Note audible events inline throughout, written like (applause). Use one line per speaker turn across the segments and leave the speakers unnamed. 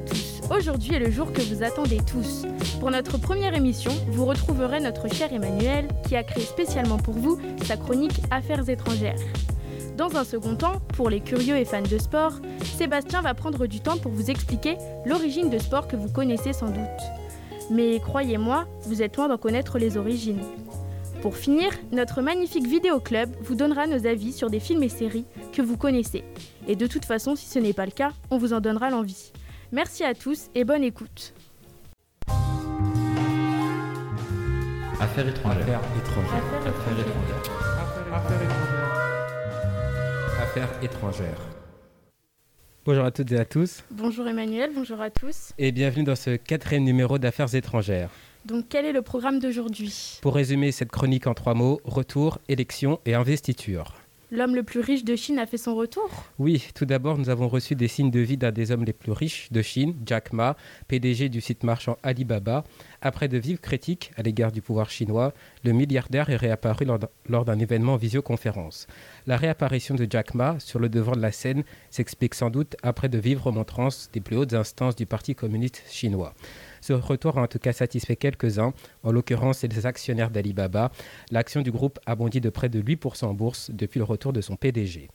tous. Aujourd'hui est le jour que vous attendez tous. Pour notre première émission, vous retrouverez notre cher Emmanuel qui a créé spécialement pour vous sa chronique Affaires étrangères. Dans un second temps, pour les curieux et fans de sport, Sébastien va prendre du temps pour vous expliquer l'origine de sport que vous connaissez sans doute. Mais croyez-moi, vous êtes loin d'en connaître les origines. Pour finir, notre magnifique vidéo club vous donnera nos avis sur des films et séries que vous connaissez. Et de toute façon, si ce n'est pas le cas, on vous en donnera l'envie. Merci à tous et bonne écoute.
Affaires étrangères.
Affaires étrangères.
Affaires étrangères.
Affaires étrangères. Affaires étrangères.
Bonjour à toutes et à tous
Bonjour Emmanuel, bonjour à tous.
et bienvenue dans ce quatrième numéro d'Affaires étrangères.
Donc quel est le programme d'aujourd'hui?
Pour résumer cette chronique en trois mots, retour, élection et investiture.
L'homme le plus riche de Chine a fait son retour
Oui, tout d'abord, nous avons reçu des signes de vie d'un des hommes les plus riches de Chine, Jack Ma, PDG du site marchand Alibaba. Après de vives critiques à l'égard du pouvoir chinois, le milliardaire est réapparu lors d'un- événement en visioconférence. La réapparition de Jack Ma sur le devant de la scène s'explique sans doute après de vives remontrances des plus hautes instances du Parti communiste chinois. Ce retour a en tout cas satisfait quelques-uns, en l'occurrence les actionnaires d'Alibaba. L'action du groupe a bondi de près de 8% en bourse depuis le retour de son PDG.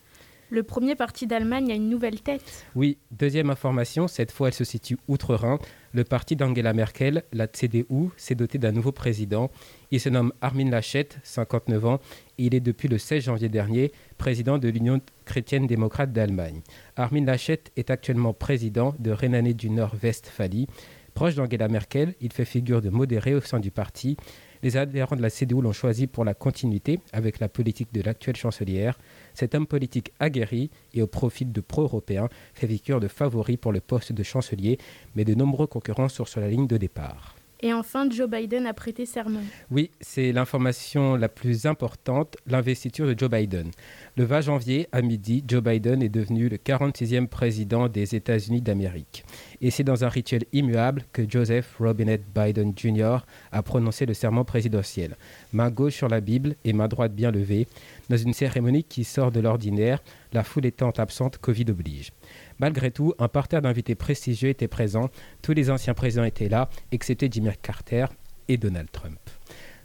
Le premier parti d'Allemagne a une nouvelle tête.
Oui, deuxième information, cette fois elle se situe outre-Rhin. Le parti d'Angela Merkel, la CDU, s'est doté d'un nouveau président. Il se nomme Armin Laschet, 59 ans, il est depuis le 16 janvier dernier président de l'Union chrétienne démocrate d'Allemagne. Armin Laschet est actuellement président de Rhénanie du Nord-Westphalie. Proche d'Angela Merkel, il fait figure de modéré au sein du parti. Les adhérents de la CDU l'ont choisi pour la continuité avec la politique de l'actuelle chancelière. Cet homme politique aguerri et au profil de pro-européen fait figure de favori pour le poste de chancelier, mais de nombreux concurrents sont sur la ligne de départ.
Et enfin, Joe Biden a prêté serment.
Oui, c'est l'information la plus importante, l'investiture de Joe Biden. Le 20 janvier, à midi, Joe Biden est devenu le 46e président des États-Unis d'Amérique. Et c'est dans un rituel immuable que Joseph Robinette Biden Jr. a prononcé le serment présidentiel. Main gauche sur la Bible et main droite bien levée, dans une cérémonie qui sort de l'ordinaire, la foule étant absente, Covid oblige. Malgré tout, un parterre d'invités prestigieux était présent. Tous les anciens présidents étaient là, excepté Jimmy Carter et Donald Trump.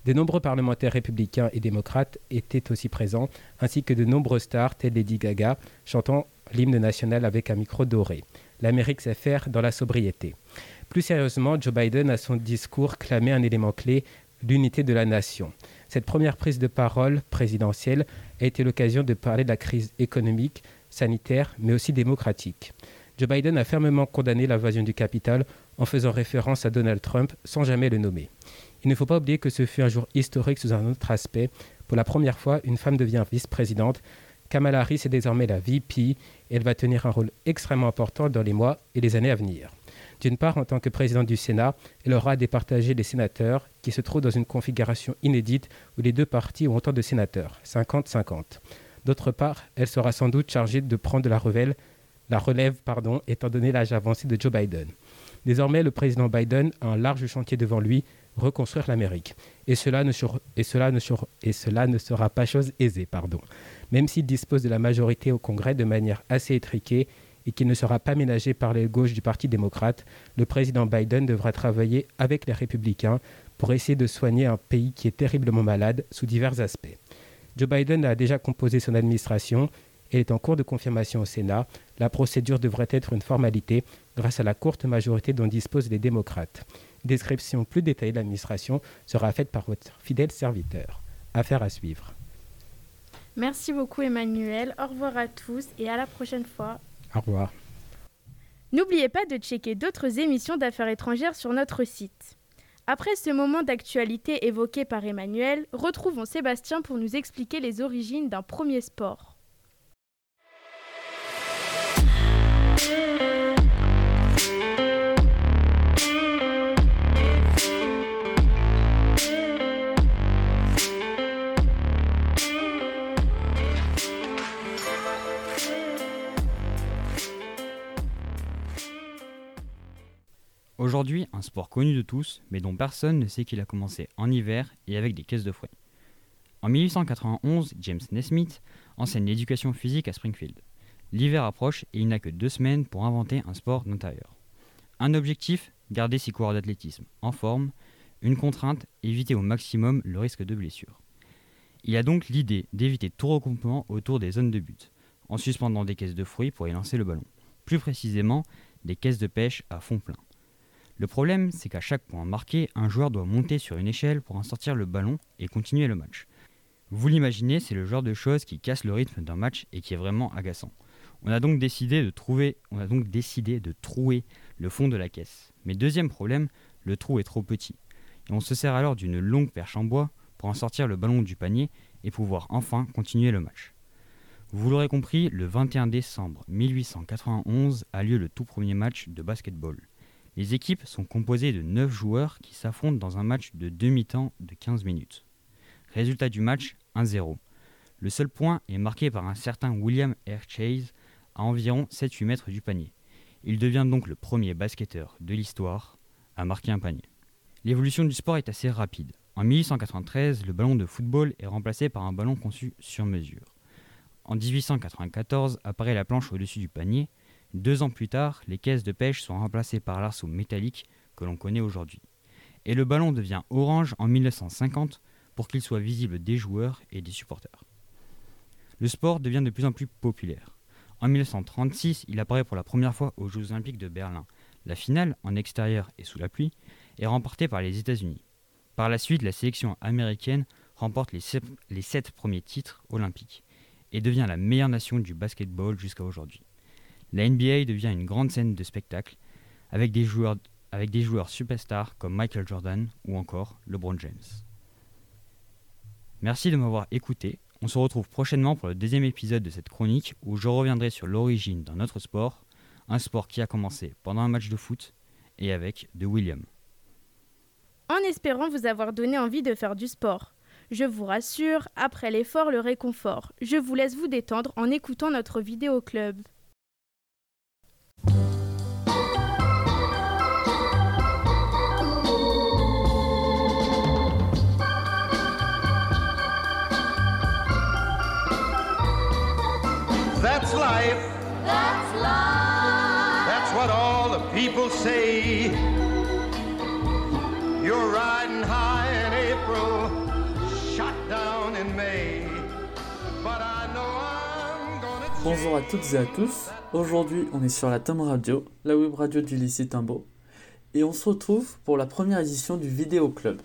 De nombreux parlementaires républicains et démocrates étaient aussi présents, ainsi que de nombreuses stars telles Lady Gaga, chantant l'hymne national avec un micro doré. L'Amérique sait faire dans la sobriété. Plus sérieusement, Joe Biden a son discours clamé un élément clé, l'unité de la nation. Cette première prise de parole présidentielle a été l'occasion de parler de la crise économique, sanitaire, mais aussi démocratique. Joe Biden a fermement condamné l'invasion du Capitole en faisant référence à Donald Trump sans jamais le nommer. Il ne faut pas oublier que ce fut un jour historique sous un autre aspect. Pour la première fois, une femme devient vice-présidente. Kamala Harris est désormais la VP et elle va tenir un rôle extrêmement important dans les mois et les années à venir. D'une part, en tant que présidente du Sénat, elle aura à départager les sénateurs qui se trouvent dans une configuration inédite où les deux partis ont autant de sénateurs, 50-50. D'autre part, elle sera sans doute chargée de prendre la relève, la relève étant donné l'âge avancé de Joe Biden. Désormais, le président Biden a un large chantier devant lui, reconstruire l'Amérique. Et cela ne sera pas chose aisée, pardon. Même s'il dispose de la majorité au Congrès de manière assez étriquée et qu'il ne sera pas ménagé par les gauches du Parti démocrate, le président Biden devra travailler avec les républicains pour essayer de soigner un pays qui est terriblement malade sous divers aspects. Joe Biden a déjà composé son administration et est en cours de confirmation au Sénat. La procédure devrait être une formalité grâce à la courte majorité dont disposent les démocrates. Description plus détaillée de l'administration sera faite par votre fidèle serviteur. Affaire à suivre.
Merci beaucoup Emmanuel, au revoir à tous et à la prochaine fois.
Au revoir.
N'oubliez pas de checker d'autres émissions d'affaires étrangères sur notre site. Après ce moment d'actualité évoqué par Emmanuel, retrouvons Sébastien pour nous expliquer les origines d'un premier sport.
Aujourd'hui, un sport connu de tous, mais dont personne ne sait qu'il a commencé en hiver et avec des caisses de fruits. En 1891, James Nesmith enseigne l'éducation physique à Springfield. L'hiver approche et il n'a que deux semaines pour inventer un sport d'intérieur. Un objectif, garder ses coureurs d'athlétisme en forme. Une contrainte, éviter au maximum le risque de blessure. Il a donc l'idée d'éviter tout regroupement autour des zones de but, en suspendant des caisses de fruits pour y lancer le ballon. Plus précisément, des caisses de pêche à fond plein. Le problème, c'est qu'à chaque point marqué, un joueur doit monter sur une échelle pour en sortir le ballon et continuer le match. Vous l'imaginez, c'est le genre de choses qui casse le rythme d'un match et qui est vraiment agaçant. On a donc décidé de trouver, on a donc décidé de trouer le fond de la caisse. Mais deuxième problème, le trou est trop petit. Et on se sert alors d'une longue perche en bois pour en sortir le ballon du panier et pouvoir enfin continuer le match. Vous l'aurez compris, le 21 décembre 1891 a lieu le tout premier match de basketball. Les équipes sont composées de 9 joueurs qui s'affrontent dans un match de demi-temps de 15 minutes. Résultat du match 1-0. Le seul point est marqué par un certain William R. Chase à environ 7-8 mètres du panier. Il devient donc le premier basketteur de l'histoire à marquer un panier. L'évolution du sport est assez rapide. En 1893, le ballon de football est remplacé par un ballon conçu sur mesure. En 1894 apparaît la planche au-dessus du panier. Deux ans plus tard, les caisses de pêche sont remplacées par l'arceau métallique que l'on connaît aujourd'hui. Et le ballon devient orange en 1950 pour qu'il soit visible des joueurs et des supporters. Le sport devient de plus en plus populaire. En 1936, il apparaît pour la première fois aux Jeux olympiques de Berlin. La finale, en extérieur et sous la pluie, est remportée par les États-Unis. Par la suite, la sélection américaine remporte les sept, les sept premiers titres olympiques et devient la meilleure nation du basketball jusqu'à aujourd'hui. La NBA devient une grande scène de spectacle avec des joueurs, avec des joueurs superstars comme Michael Jordan ou encore LeBron James. Merci de m'avoir écouté. On se retrouve prochainement pour le deuxième épisode de cette chronique où je reviendrai sur l'origine d'un autre sport, un sport qui a commencé pendant un match de foot et avec de William.
En espérant vous avoir donné envie de faire du sport. Je vous rassure, après l'effort, le réconfort. Je vous laisse vous détendre en écoutant notre vidéo club.
Life.
That's life.
That's what all the people say. You're riding high in April, shot down in May. But I know I'm gonna
Bonjour à toutes et à tous. Aujourd'hui, on est sur la Tom Radio, la web radio du lycée Timbo, et on se retrouve pour la première édition du Vidéo Club,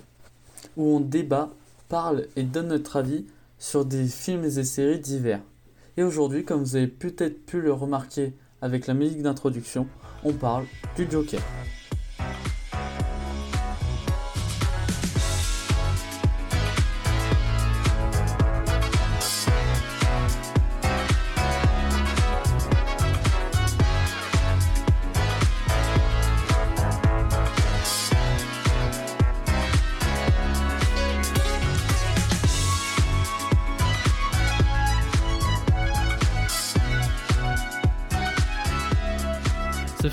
où on débat, parle et donne notre avis sur des films et séries divers. Et aujourd'hui, comme vous avez peut-être pu le remarquer avec la musique d'introduction, on parle du Joker.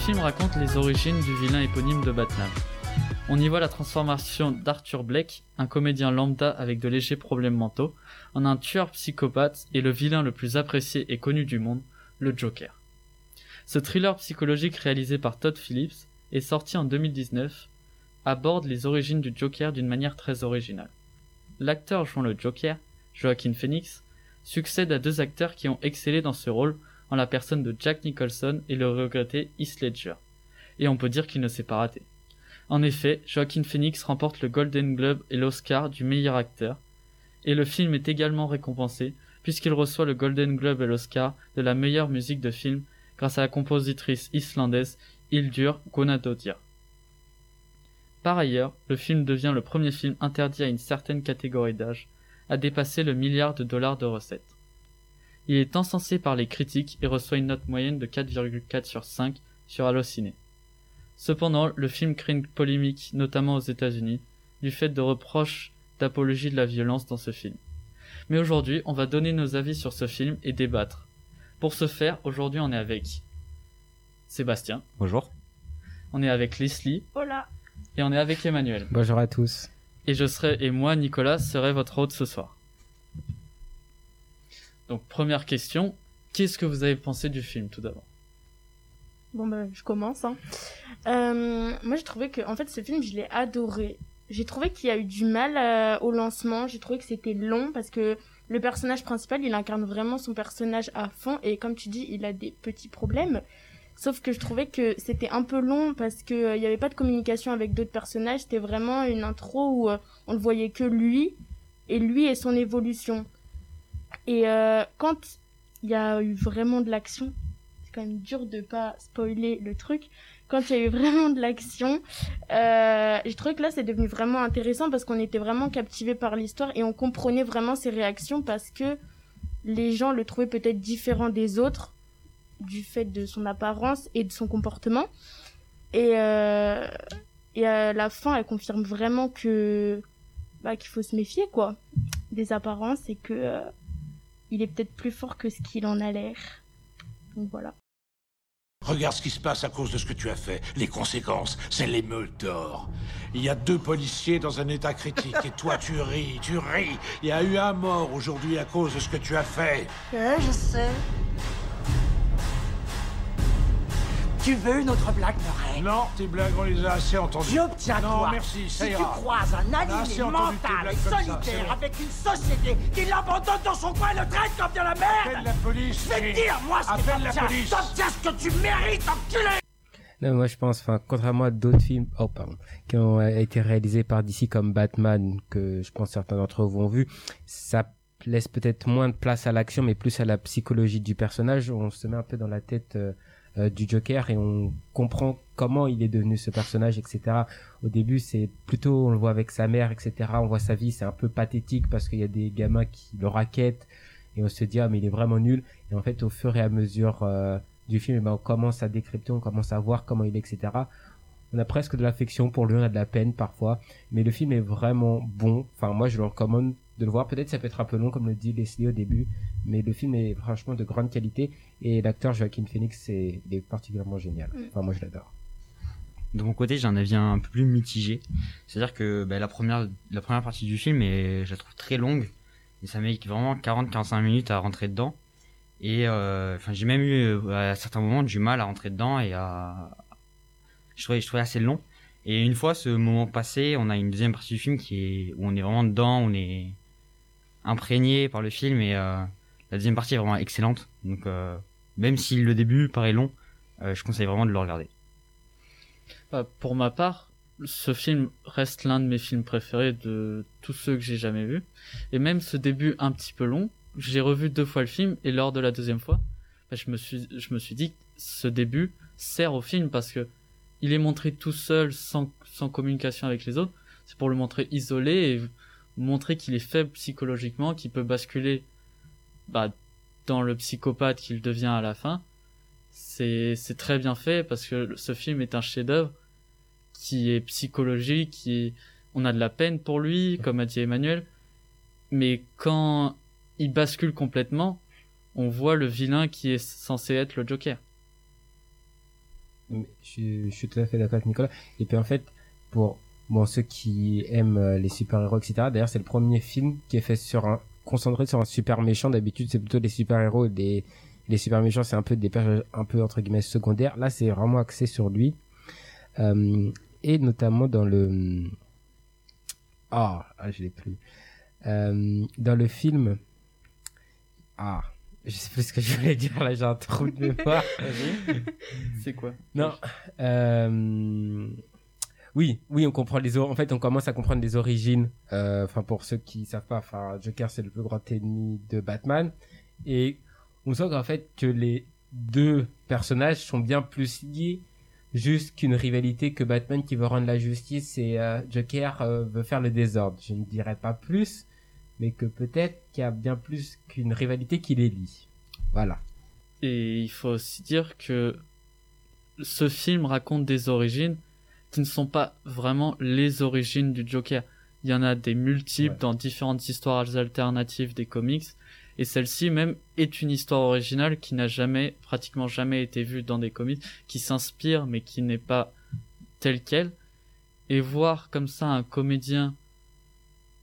Film raconte les origines du vilain éponyme de Batman. On y voit la transformation d'Arthur Blake, un comédien lambda avec de légers problèmes mentaux, en un tueur psychopathe et le vilain le plus apprécié et connu du monde, le Joker. Ce thriller psychologique réalisé par Todd Phillips est sorti en 2019, aborde les origines du Joker d'une manière très originale. L'acteur jouant le Joker, Joaquin Phoenix, succède à deux acteurs qui ont excellé dans ce rôle en la personne de Jack Nicholson et le regretté Heath Ledger. Et on peut dire qu'il ne s'est pas raté. En effet, Joaquin Phoenix remporte le Golden Globe et l'Oscar du meilleur acteur, et le film est également récompensé puisqu'il reçoit le Golden Globe et l'Oscar de la meilleure musique de film grâce à la compositrice islandaise Hildur Guðnadóttir. Par ailleurs, le film devient le premier film interdit à une certaine catégorie d'âge à dépasser le milliard de dollars de recettes. Il est encensé par les critiques et reçoit une note moyenne de 4,4 sur 5 sur Allociné. Cependant, le film crée une polémique, notamment aux États-Unis, du fait de reproches d'apologie de la violence dans ce film. Mais aujourd'hui, on va donner nos avis sur ce film et débattre. Pour ce faire, aujourd'hui, on est avec Sébastien,
Bonjour.
on est avec Leslie
Hola
et on est avec Emmanuel.
Bonjour à tous.
Et je serai et moi, Nicolas, serai votre hôte ce soir. Donc première question, qu'est-ce que vous avez pensé du film tout d'abord?
Bon bah je commence. Hein. Euh, moi j'ai trouvé que en fait ce film je l'ai adoré. J'ai trouvé qu'il y a eu du mal euh, au lancement. J'ai trouvé que c'était long parce que le personnage principal il incarne vraiment son personnage à fond et comme tu dis il a des petits problèmes. Sauf que je trouvais que c'était un peu long parce que euh, il y avait pas de communication avec d'autres personnages. C'était vraiment une intro où on ne voyait que lui et lui et son évolution. Et euh, quand il y a eu vraiment de l'action, c'est quand même dur de pas spoiler le truc. Quand il y a eu vraiment de l'action, euh, j'ai trouvé que là c'est devenu vraiment intéressant parce qu'on était vraiment captivé par l'histoire et on comprenait vraiment ses réactions parce que les gens le trouvaient peut-être différent des autres du fait de son apparence et de son comportement. Et, euh, et à la fin, elle confirme vraiment que bah, qu'il faut se méfier quoi des apparences et que euh, il est peut-être plus fort que ce qu'il en a l'air. Donc voilà.
Regarde ce qui se passe à cause de ce que tu as fait. Les conséquences, c'est l'émeute d'or. Il y a deux policiers dans un état critique et toi tu ris, tu ris. Il y a eu un mort aujourd'hui à cause de ce que tu as fait.
Ouais, je sais. Tu veux une autre blague, Murray
Non, tes blagues, on les a assez entendues.
J'obtiens
Non,
quoi
merci, ça
Si tu
ira.
croises un animé mental
ça,
solitaire
bon.
avec une société qui l'abandonne dans son coin et le traite comme de la
Appelle
merde
la police.
Je vais te dire, moi, ce que
Appelle la
t'obtiens,
police.
t'obtiens ce que tu mérites, enculé
Non, moi je pense, enfin, contrairement à d'autres films, oh pardon, qui ont euh, été réalisés par DC comme Batman, que je pense certains d'entre vous ont vu, ça laisse peut-être moins de place à l'action, mais plus à la psychologie du personnage. On se met un peu dans la tête euh, du Joker et on comprend comment il est devenu ce personnage, etc. Au début, c'est plutôt, on le voit avec sa mère, etc. On voit sa vie, c'est un peu pathétique parce qu'il y a des gamins qui le raquettent et on se dit ah mais il est vraiment nul. Et en fait, au fur et à mesure euh, du film, eh ben, on commence à décrypter, on commence à voir comment il est, etc. On a presque de l'affection pour lui, on a de la peine parfois, mais le film est vraiment bon. Enfin, moi, je le recommande de le voir. Peut-être ça peut être un peu long, comme le dit Leslie au début, mais le film est franchement de grande qualité et l'acteur Joaquin Phoenix c'est il est particulièrement génial.
Mm.
Enfin, moi, je l'adore.
De mon côté, j'ai un avis un peu plus mitigé. C'est-à-dire que bah, la, première, la première partie du film, est, je la trouve très longue. Et ça met vraiment 40-45 minutes à rentrer dedans. Et euh, enfin, j'ai même eu euh, à certains moments du mal à rentrer dedans et à... Je trouvais, je trouvais assez long. Et une fois ce moment passé, on a une deuxième partie du film qui est où on est vraiment dedans, on est imprégné par le film et euh, la deuxième partie est vraiment excellente. Donc euh, même si le début paraît long, euh, je conseille vraiment de le regarder.
Bah, pour ma part, ce film reste l'un de mes films préférés de tous ceux que j'ai jamais vus. Et même ce début un petit peu long, j'ai revu deux fois le film et lors de la deuxième fois, bah, je me suis, je me suis dit que ce début sert au film parce que il est montré tout seul, sans, sans communication avec les autres. C'est pour le montrer isolé et montrer qu'il est faible psychologiquement, qu'il peut basculer bah, dans le psychopathe qu'il devient à la fin. C'est très bien fait parce que ce film est un chef-d'œuvre qui est psychologique, qui on a de la peine pour lui, comme a dit Emmanuel, mais quand il bascule complètement, on voit le vilain qui est censé être le Joker.
Je, je suis tout à fait d'accord avec Nicolas. Et puis en fait, pour bon ceux qui aiment euh, les super-héros, etc. D'ailleurs, c'est le premier film qui est fait sur un concentré sur un super méchant. D'habitude, c'est plutôt les super-héros et des les super méchants, c'est un peu des personnages un peu entre guillemets secondaires. Là, c'est vraiment axé sur lui. Euh, et notamment dans le ah, ah je l'ai plus. Euh, dans le film ah, je sais plus ce que je voulais dire là, j'ai un trou de (laughs) mémoire.
C'est quoi?
Non. Euh... Oui, oui, on comprend les en fait, on commence à comprendre les origines. Euh, Enfin, pour ceux qui savent pas, enfin, Joker c'est le plus grand ennemi de Batman, et on sent qu'en fait que les deux personnages sont bien plus liés juste qu'une rivalité que Batman qui veut rendre la justice et euh, Joker euh, veut faire le désordre. Je ne dirais pas plus, mais que peut-être qu'il y a bien plus qu'une rivalité qui les lie. Voilà.
Et il faut aussi dire que ce film raconte des origines qui ne sont pas vraiment les origines du Joker. Il y en a des multiples
Ouais.
dans différentes histoires alternatives des comics. Et celle-ci même est une histoire originale qui n'a jamais, pratiquement jamais été vue dans des comics, qui s'inspire mais qui n'est pas telle quelle. Et voir comme ça un comédien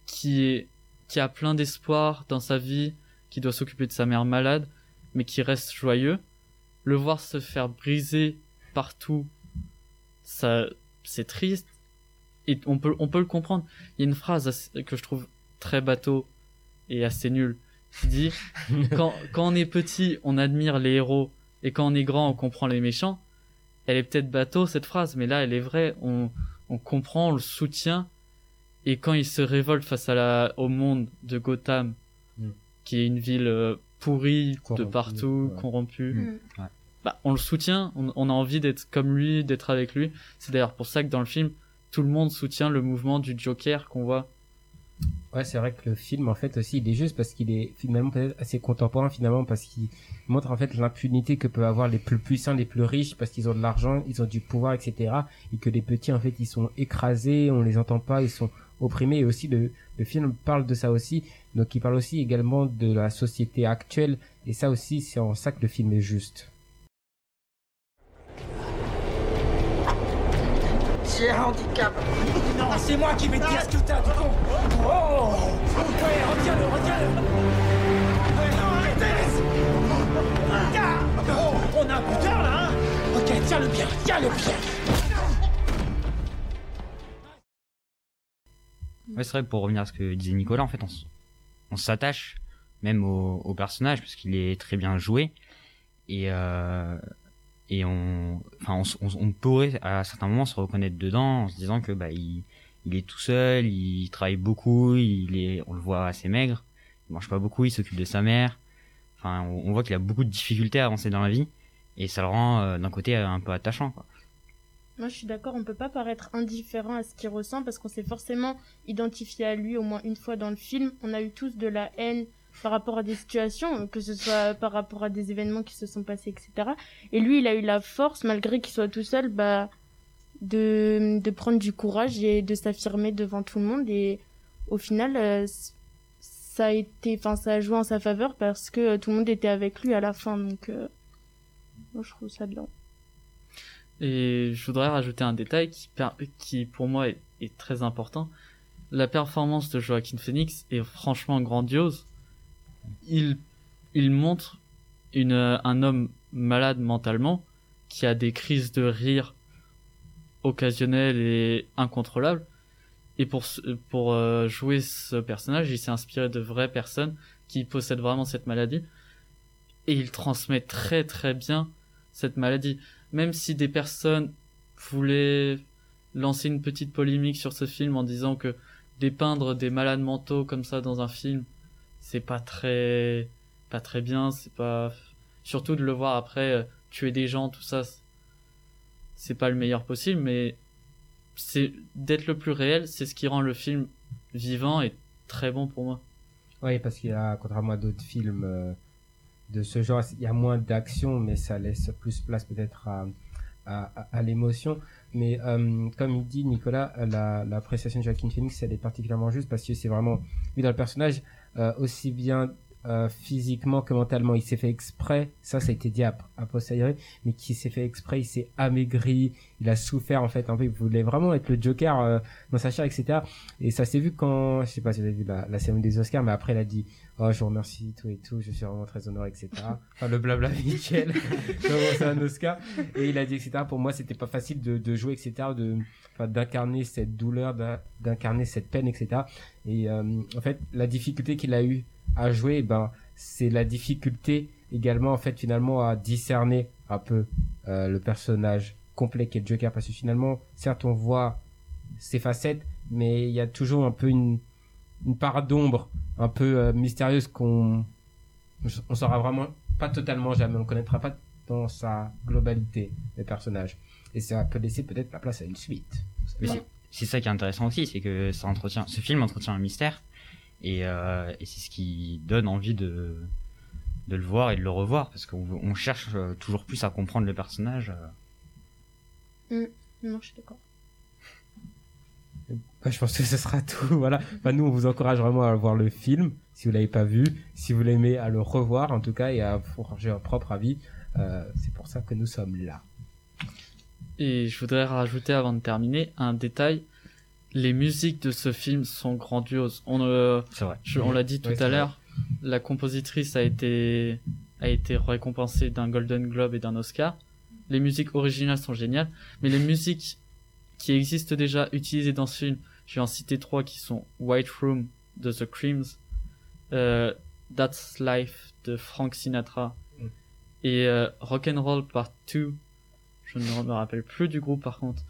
qui est, qui a plein d'espoir dans sa vie, qui doit s'occuper de sa mère malade, mais qui reste joyeux, le voir se faire briser partout, ça, c'est triste. Et on peut, on peut le comprendre. Il y a une phrase assez- que je trouve très bateau et assez nulle qui dit (laughs) quand, quand on est petit, on admire les héros et quand on est grand, on comprend les méchants. Elle est peut-être bateau cette phrase, mais là, elle est vraie. On, on comprend, on le soutient. Et quand il se révolte face à la, au monde de Gotham,
Mm.
qui est une ville euh, pourrie de partout,
ouais.
corrompue,
Mm.
Ouais.
Bah, on le soutient, on, on a envie d'être comme lui, d'être avec lui. C'est d'ailleurs pour ça que dans le film, tout le monde soutient le mouvement du Joker qu'on voit.
Ouais, c'est vrai que le film, en fait, aussi, il est juste parce qu'il est finalement peut-être assez contemporain, finalement, parce qu'il montre, en fait, l'impunité que peuvent avoir les plus puissants, les plus riches, parce qu'ils ont de l'argent, ils ont du pouvoir, etc. Et que les petits, en fait, ils sont écrasés, on les entend pas, ils sont opprimés. Et aussi, le, le film parle de ça aussi. Donc, il parle aussi également de la société actuelle. Et ça aussi, c'est en ça que le film est juste.
J'ai un handicap. Non, c'est moi qui vais te dire ce que t'as, du con. Oh Ok, retiens-le, retiens-le. Ouais, non, arrêtez Ah Oh, On a un putain, là, hein Ok, tiens-le bien, tiens-le bien.
Ouais, c'est vrai, pour revenir à ce que disait Nicolas, en fait, on, on s'attache même au, au personnage parce qu'il est très bien joué. Et, euh, et on, enfin, on, pourrait à certains moments se reconnaître dedans en se disant que bah, il, il est tout seul, il travaille beaucoup, il est, on le voit assez maigre, il mange pas beaucoup, il s'occupe de sa mère. Enfin, on, on voit qu'il a beaucoup de difficultés à avancer dans la vie et ça le rend euh, d'un côté euh, un peu attachant. Quoi.
Moi, je suis d'accord, on peut pas paraître indifférent à ce qu'il ressent parce qu'on s'est forcément identifié à lui au moins une fois dans le film. On a eu tous de la haine par rapport à des situations, que ce soit par rapport à des événements qui se sont passés, etc. Et lui, il a eu la force, malgré qu'il soit tout seul, bah, de, de prendre du courage et de s'affirmer devant tout le monde. Et au final, euh, ça a été, enfin, ça a joué en sa faveur parce que euh, tout le monde était avec lui à la fin. Donc, euh, je trouve ça bien.
Et je voudrais rajouter un détail qui, qui pour moi est très important. La performance de Joaquin Phoenix est franchement grandiose. Il, il montre une, un homme malade mentalement qui a des crises de rire occasionnelles et incontrôlables. Et pour, pour euh, jouer ce personnage, il s'est inspiré de vraies personnes qui possèdent vraiment cette maladie. Et il transmet très très bien cette maladie même si des personnes voulaient lancer une petite polémique sur ce film en disant que dépeindre des malades mentaux comme ça dans un film, c'est pas très, pas très bien, c'est pas, surtout de le voir après euh, tuer des gens, tout ça, c'est- pas le meilleur possible, mais c'est d'être le plus réel, c'est ce qui rend le film vivant et très bon pour moi.
Oui, parce qu'il y a, contrairement à d'autres films euh, de ce genre, il y a moins d'action, mais ça laisse plus place peut-être à, à, l'émotion. Mais euh, comme il dit Nicolas, euh, la, de Joaquin Phoenix, elle est particulièrement juste parce que c'est vraiment lui dans le personnage, aussi bien euh, physiquement que mentalement. Il s'est fait exprès, ça, ça a été dit à, à posteriori, mais qui s'est fait exprès, il s'est amaigri, il a souffert en fait. En fait, il voulait vraiment être le Joker euh, dans sa chair, etc. Et ça s'est vu quand, je sais pas si vous avez vu la, la des Oscars, mais après il a dit, oh je vous remercie tout et tout, je suis vraiment très honoré, etc. Enfin le blabla (laughs) habituel, comment c'est un Oscar. Et il a dit, etc. Pour moi c'était pas facile de, de jouer, etc. De, enfin, d'incarner cette douleur, d'in- d'incarner cette peine, etc. Et euh, en fait la difficulté qu'il a eu à jouer, ben c'est la difficulté également en fait finalement à discerner un peu euh, le personnage complet qu'est le Joker. Parce que finalement certes on voit ses facettes mais il y a toujours un peu une, une part d'ombre un peu euh, mystérieuse qu'on on saura vraiment pas totalement jamais. On connaîtra pas dans sa globalité les personnages. Et ça peut laisser peut-être la place à une suite.
Mais c'est- c'est ça qui est intéressant aussi, c'est que ça entretient, ce film entretient un mystère, et, euh, et c'est ce qui donne envie de, de le voir et de le revoir, parce qu'on on cherche euh, toujours plus à comprendre le personnage. euh.
Non, je suis d'accord.
Je pense que ce sera tout. (laughs) Voilà. Enfin, nous, on vous encourage vraiment à voir le film, si vous l'avez pas vu, si vous l'aimez, à le revoir en tout cas et à forger un propre avis. Euh, c'est pour ça que nous sommes là.
Et je voudrais rajouter avant de terminer un détail. Les musiques de ce film sont grandioses. On, euh,
vrai.
je- on l'a dit tout
Ouais,
à l'heure. La compositrice a été, a été récompensée d'un Golden Globe et d'un Oscar. les musiques originales sont géniales, mais les musiques qui existent déjà utilisées dans ce film, je vais en citer trois qui sont White Room de The Creams, euh, That's Life de Frank Sinatra
Mm.
et euh, Rock'n'Roll Part 2. Je ne me rappelle plus du groupe par contre,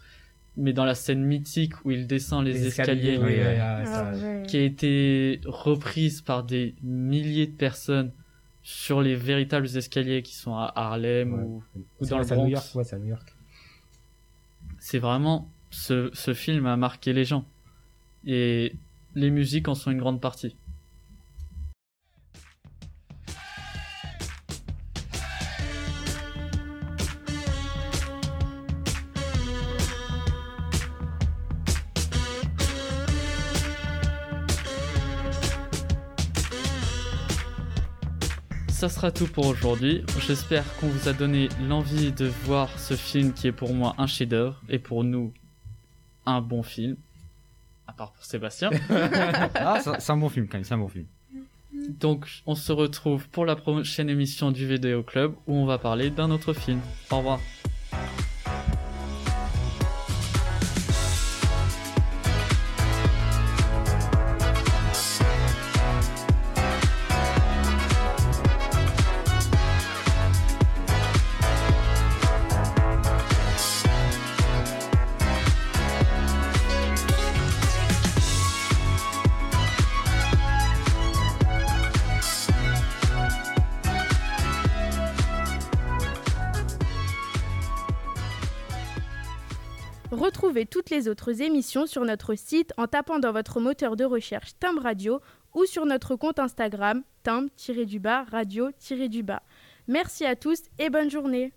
mais dans la scène mythique où il descend les,
Les
escaliers,
escaliers, oui, ouais,
Ah,
ça-
ouais.
qui a été reprise par des milliers de personnes sur les véritables escaliers qui sont à Harlem
Ouais.
ou, dans le
c'est à New
Bronx.
York, ouais, c'est à New York.
C'est vraiment ce, ce film a marqué les gens et les musiques en sont une grande partie. Ça sera tout pour aujourd'hui. J'espère qu'on vous a donné l'envie de voir ce film qui est pour moi un chef-d'œuvre et pour nous un bon film. À part pour Sébastien. (laughs)
Ah, c'est un bon film quand même, c'est un bon film.
Donc, on se retrouve pour la prochaine émission du Vidéo Club où on va parler d'un autre film. Au revoir.
Retrouvez toutes les autres émissions sur notre site en tapant dans votre moteur de recherche Timbre Radio ou sur notre compte Instagram timbre-radio-du-bas. Merci à tous et bonne journée.